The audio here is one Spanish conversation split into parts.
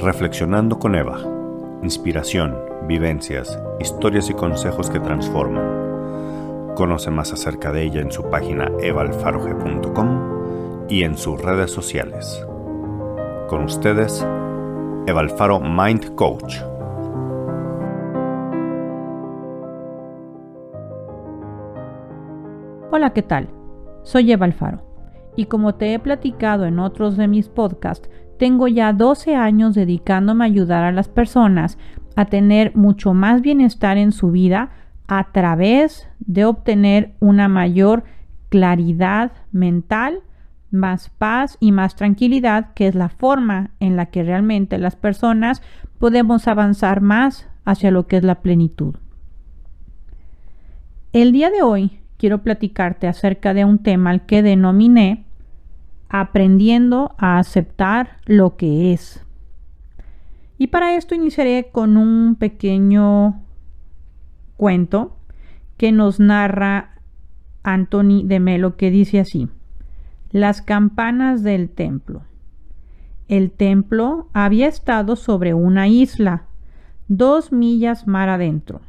Reflexionando con Eva. Inspiración, vivencias, historias y consejos que transforman. Conoce más acerca de ella en su página evalfaroge.com y en sus redes sociales. Con ustedes, Eva Alfaro Mind Coach. Hola, ¿qué tal? Soy Eva Alfaro y como te he platicado en otros de mis podcasts, tengo ya 12 años dedicándome a ayudar a las personas a tener mucho más bienestar en su vida a través de obtener una mayor claridad mental, más paz y más tranquilidad, que es la forma en la que realmente las personas podemos avanzar más hacia lo que es la plenitud. El día de hoy quiero platicarte acerca de un tema al que denominé aprendiendo a aceptar lo que es. Y para esto iniciaré con un pequeño cuento que nos narra Anthony de Melo que dice así, las campanas del templo. El templo había estado sobre una isla, dos millas mar adentro.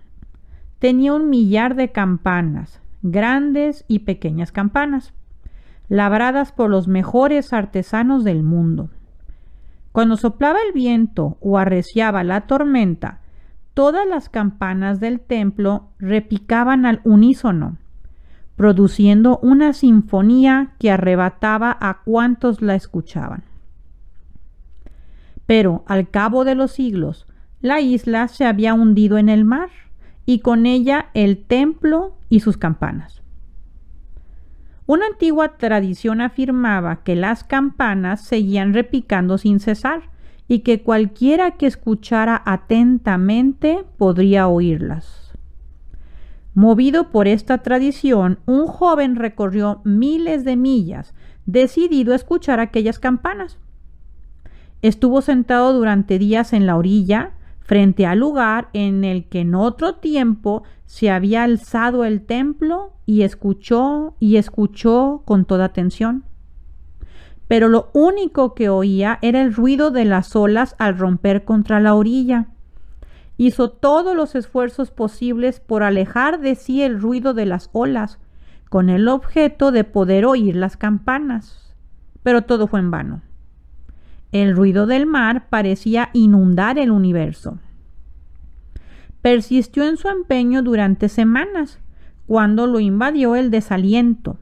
Tenía un millar de campanas, grandes y pequeñas campanas labradas por los mejores artesanos del mundo. Cuando soplaba el viento o arreciaba la tormenta, todas las campanas del templo repicaban al unísono, produciendo una sinfonía que arrebataba a cuantos la escuchaban. Pero al cabo de los siglos, la isla se había hundido en el mar y con ella el templo y sus campanas. Una antigua tradición afirmaba que las campanas seguían repicando sin cesar y que cualquiera que escuchara atentamente podría oírlas. Movido por esta tradición, un joven recorrió miles de millas, decidido a escuchar aquellas campanas. Estuvo sentado durante días en la orilla, frente al lugar en el que en otro tiempo se había alzado el templo y escuchó y escuchó con toda atención. Pero lo único que oía era el ruido de las olas al romper contra la orilla. Hizo todos los esfuerzos posibles por alejar de sí el ruido de las olas, con el objeto de poder oír las campanas. Pero todo fue en vano. El ruido del mar parecía inundar el universo. Persistió en su empeño durante semanas, cuando lo invadió el desaliento.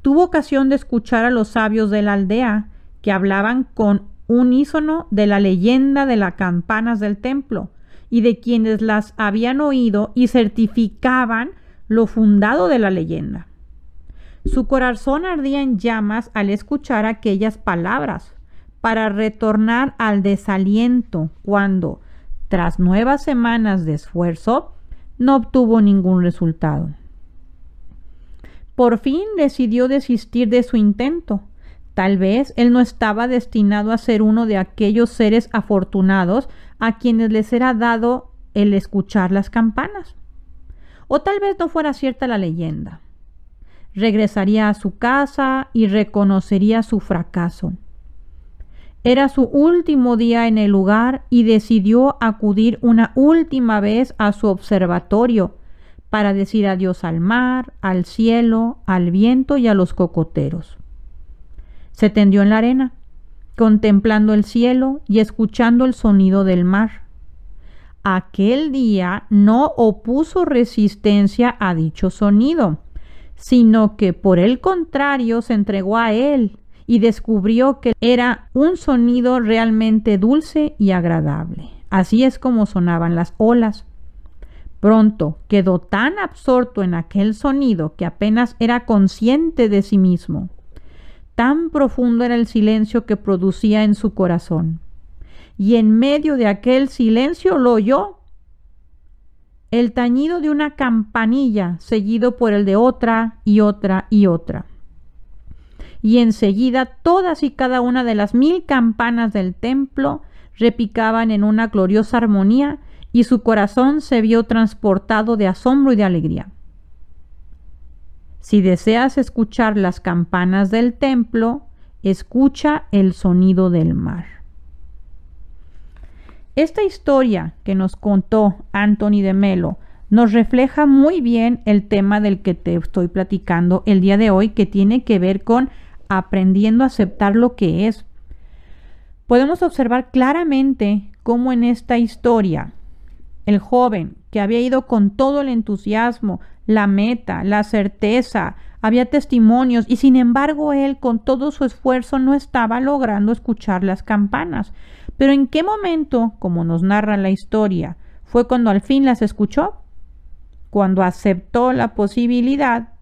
Tuvo ocasión de escuchar a los sabios de la aldea, que hablaban con unísono de la leyenda de las campanas del templo, y de quienes las habían oído y certificaban lo fundado de la leyenda. Su corazón ardía en llamas al escuchar aquellas palabras, para retornar al desaliento cuando, tras nuevas semanas de esfuerzo, no obtuvo ningún resultado. Por fin decidió desistir de su intento. Tal vez él no estaba destinado a ser uno de aquellos seres afortunados a quienes les era dado el escuchar las campanas. O tal vez no fuera cierta la leyenda. Regresaría a su casa y reconocería su fracaso. Era su último día en el lugar y decidió acudir una última vez a su observatorio para decir adiós al mar, al cielo, al viento y a los cocoteros. Se tendió en la arena, contemplando el cielo y escuchando el sonido del mar. Aquel día no opuso resistencia a dicho sonido, sino que por el contrario se entregó a él y descubrió que era un sonido realmente dulce y agradable. Así es como sonaban las olas. Pronto quedó tan absorto en aquel sonido que apenas era consciente de sí mismo. Tan profundo era el silencio que producía en su corazón. Y en medio de aquel silencio lo oyó el tañido de una campanilla seguido por el de otra y otra y otra y enseguida todas y cada una de las mil campanas del templo repicaban en una gloriosa armonía y su corazón se vio transportado de asombro y de alegría. Si deseas escuchar las campanas del templo, escucha el sonido del mar. Esta historia que nos contó Anthony de Melo nos refleja muy bien el tema del que te estoy platicando el día de hoy, que tiene que ver con aprendiendo a aceptar lo que es. Podemos observar claramente cómo en esta historia el joven que había ido con todo el entusiasmo, la meta, la certeza, había testimonios y sin embargo él con todo su esfuerzo no estaba logrando escuchar las campanas. Pero ¿en qué momento, como nos narra la historia, fue cuando al fin las escuchó? Cuando aceptó la posibilidad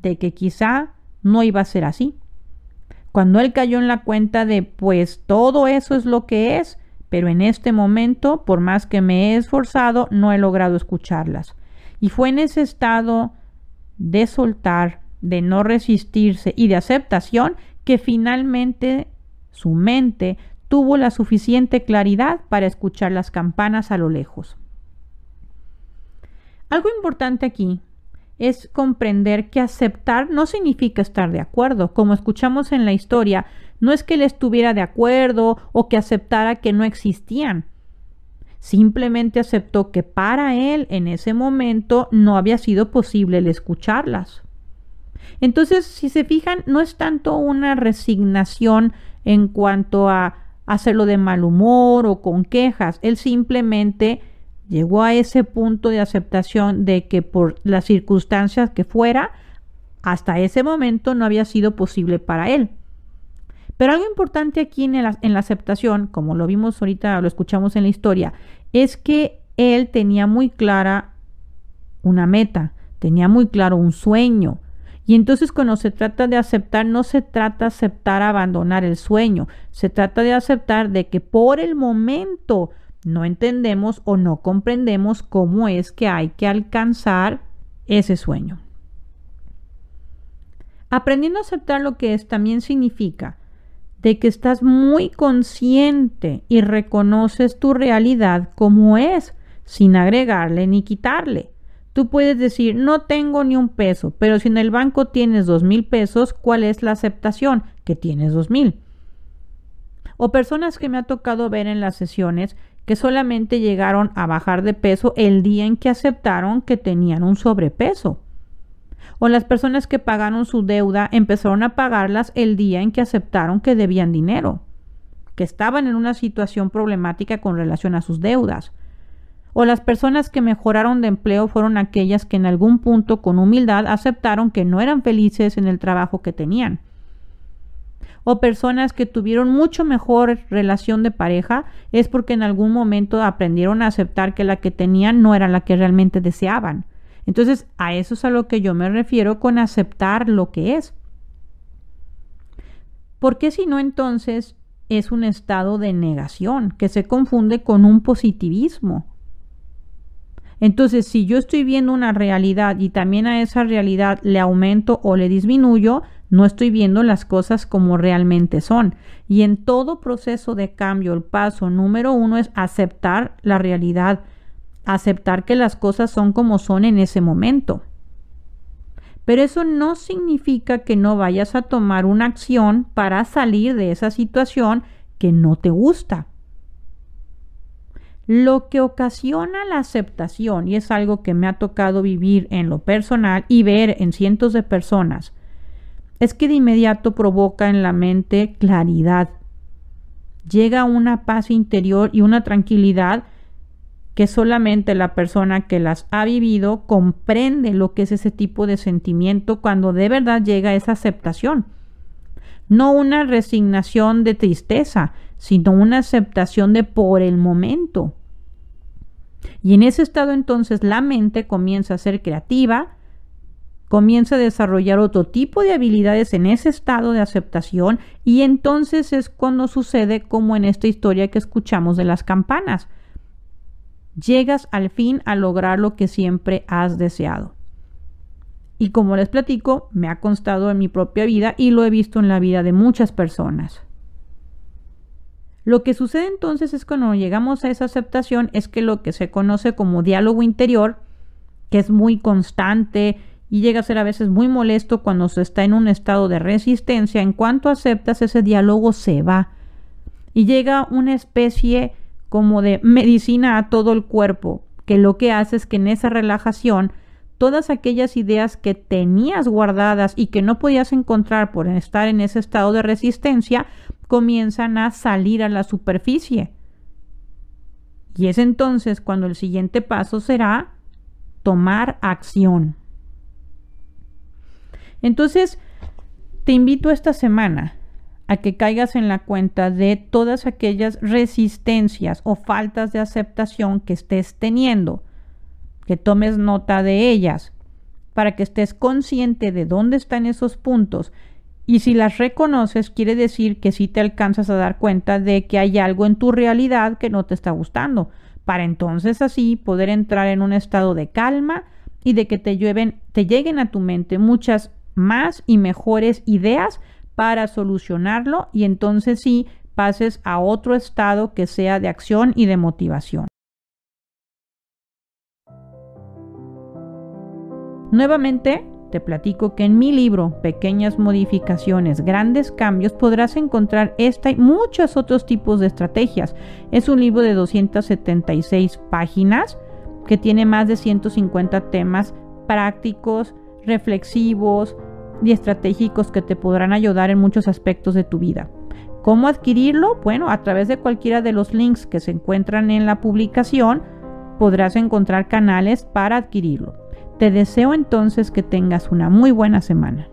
de que quizá no iba a ser así. Cuando él cayó en la cuenta de, pues todo eso es lo que es, pero en este momento, por más que me he esforzado, no he logrado escucharlas. Y fue en ese estado de soltar, de no resistirse y de aceptación que finalmente su mente tuvo la suficiente claridad para escuchar las campanas a lo lejos. Algo importante aquí es comprender que aceptar no significa estar de acuerdo. Como escuchamos en la historia, no es que él estuviera de acuerdo o que aceptara que no existían. Simplemente aceptó que para él en ese momento no había sido posible el escucharlas. Entonces, si se fijan, no es tanto una resignación en cuanto a hacerlo de mal humor o con quejas. Él simplemente llegó a ese punto de aceptación de que por las circunstancias que fuera, hasta ese momento no había sido posible para él. Pero algo importante aquí en la, en la aceptación, como lo vimos ahorita, lo escuchamos en la historia, es que él tenía muy clara una meta, tenía muy claro un sueño, y entonces cuando se trata de aceptar, no se trata de aceptar abandonar el sueño, se trata de aceptar de que por el momento no entendemos o no comprendemos cómo es que hay que alcanzar ese sueño. Aprendiendo a aceptar lo que es también significa de que estás muy consciente y reconoces tu realidad como es, sin agregarle ni quitarle. Tú puedes decir, no tengo ni un peso, pero si en el banco tienes dos mil pesos, ¿cuál es la aceptación? Que tienes dos mil. O personas que me ha tocado ver en las sesiones que solamente llegaron a bajar de peso el día en que aceptaron que tenían un sobrepeso. O las personas que pagaron su deuda empezaron a pagarlas el día en que aceptaron que debían dinero, que estaban en una situación problemática con relación a sus deudas o las personas que mejoraron de empleo fueron aquellas que en algún punto con humildad aceptaron que no eran felices en el trabajo que tenían. O personas que tuvieron mucho mejor relación de pareja es porque en algún momento aprendieron a aceptar que la que tenían no era la que realmente deseaban. Entonces, a eso es a lo que yo me refiero con aceptar lo que es. Porque si no, entonces es un estado de negación que se confunde con un positivismo. Entonces, si yo estoy viendo una realidad y también a esa realidad le aumento o le disminuyo, no estoy viendo las cosas como realmente son. Y en todo proceso de cambio, el paso número uno es aceptar la realidad, aceptar que las cosas son como son en ese momento. Pero eso no significa que no vayas a tomar una acción para salir de esa situación que no te gusta. Lo que ocasiona la aceptación, y es algo que me ha tocado vivir en lo personal y ver en cientos de personas, es que de inmediato provoca en la mente claridad. Llega una paz interior y una tranquilidad que solamente la persona que las ha vivido comprende lo que es ese tipo de sentimiento cuando de verdad llega esa aceptación. No una resignación de tristeza, sino una aceptación de por el momento. Y en ese estado entonces la mente comienza a ser creativa, comienza a desarrollar otro tipo de habilidades en ese estado de aceptación y entonces es cuando sucede como en esta historia que escuchamos de las campanas. Llegas al fin a lograr lo que siempre has deseado. Y como les platico, me ha constado en mi propia vida y lo he visto en la vida de muchas personas. Lo que sucede entonces es cuando llegamos a esa aceptación es que lo que se conoce como diálogo interior, que es muy constante y llega a ser a veces muy molesto cuando se está en un estado de resistencia, en cuanto aceptas ese diálogo se va y llega una especie como de medicina a todo el cuerpo, que lo que hace es que en esa relajación todas aquellas ideas que tenías guardadas y que no podías encontrar por estar en ese estado de resistencia, comienzan a salir a la superficie. Y es entonces cuando el siguiente paso será tomar acción. Entonces, te invito esta semana a que caigas en la cuenta de todas aquellas resistencias o faltas de aceptación que estés teniendo que tomes nota de ellas para que estés consciente de dónde están esos puntos. Y si las reconoces quiere decir que sí te alcanzas a dar cuenta de que hay algo en tu realidad que no te está gustando, para entonces así poder entrar en un estado de calma y de que te, te lleguen a tu mente muchas más y mejores ideas para solucionarlo y entonces sí pases a otro estado que sea de acción y de motivación. Nuevamente, te platico que en mi libro Pequeñas modificaciones, grandes cambios podrás encontrar esta y muchos otros tipos de estrategias. Es un libro de 276 páginas que tiene más de 150 temas prácticos, reflexivos y estratégicos que te podrán ayudar en muchos aspectos de tu vida. ¿Cómo adquirirlo? Bueno, a través de cualquiera de los links que se encuentran en la publicación podrás encontrar canales para adquirirlo. Te deseo entonces que tengas una muy buena semana.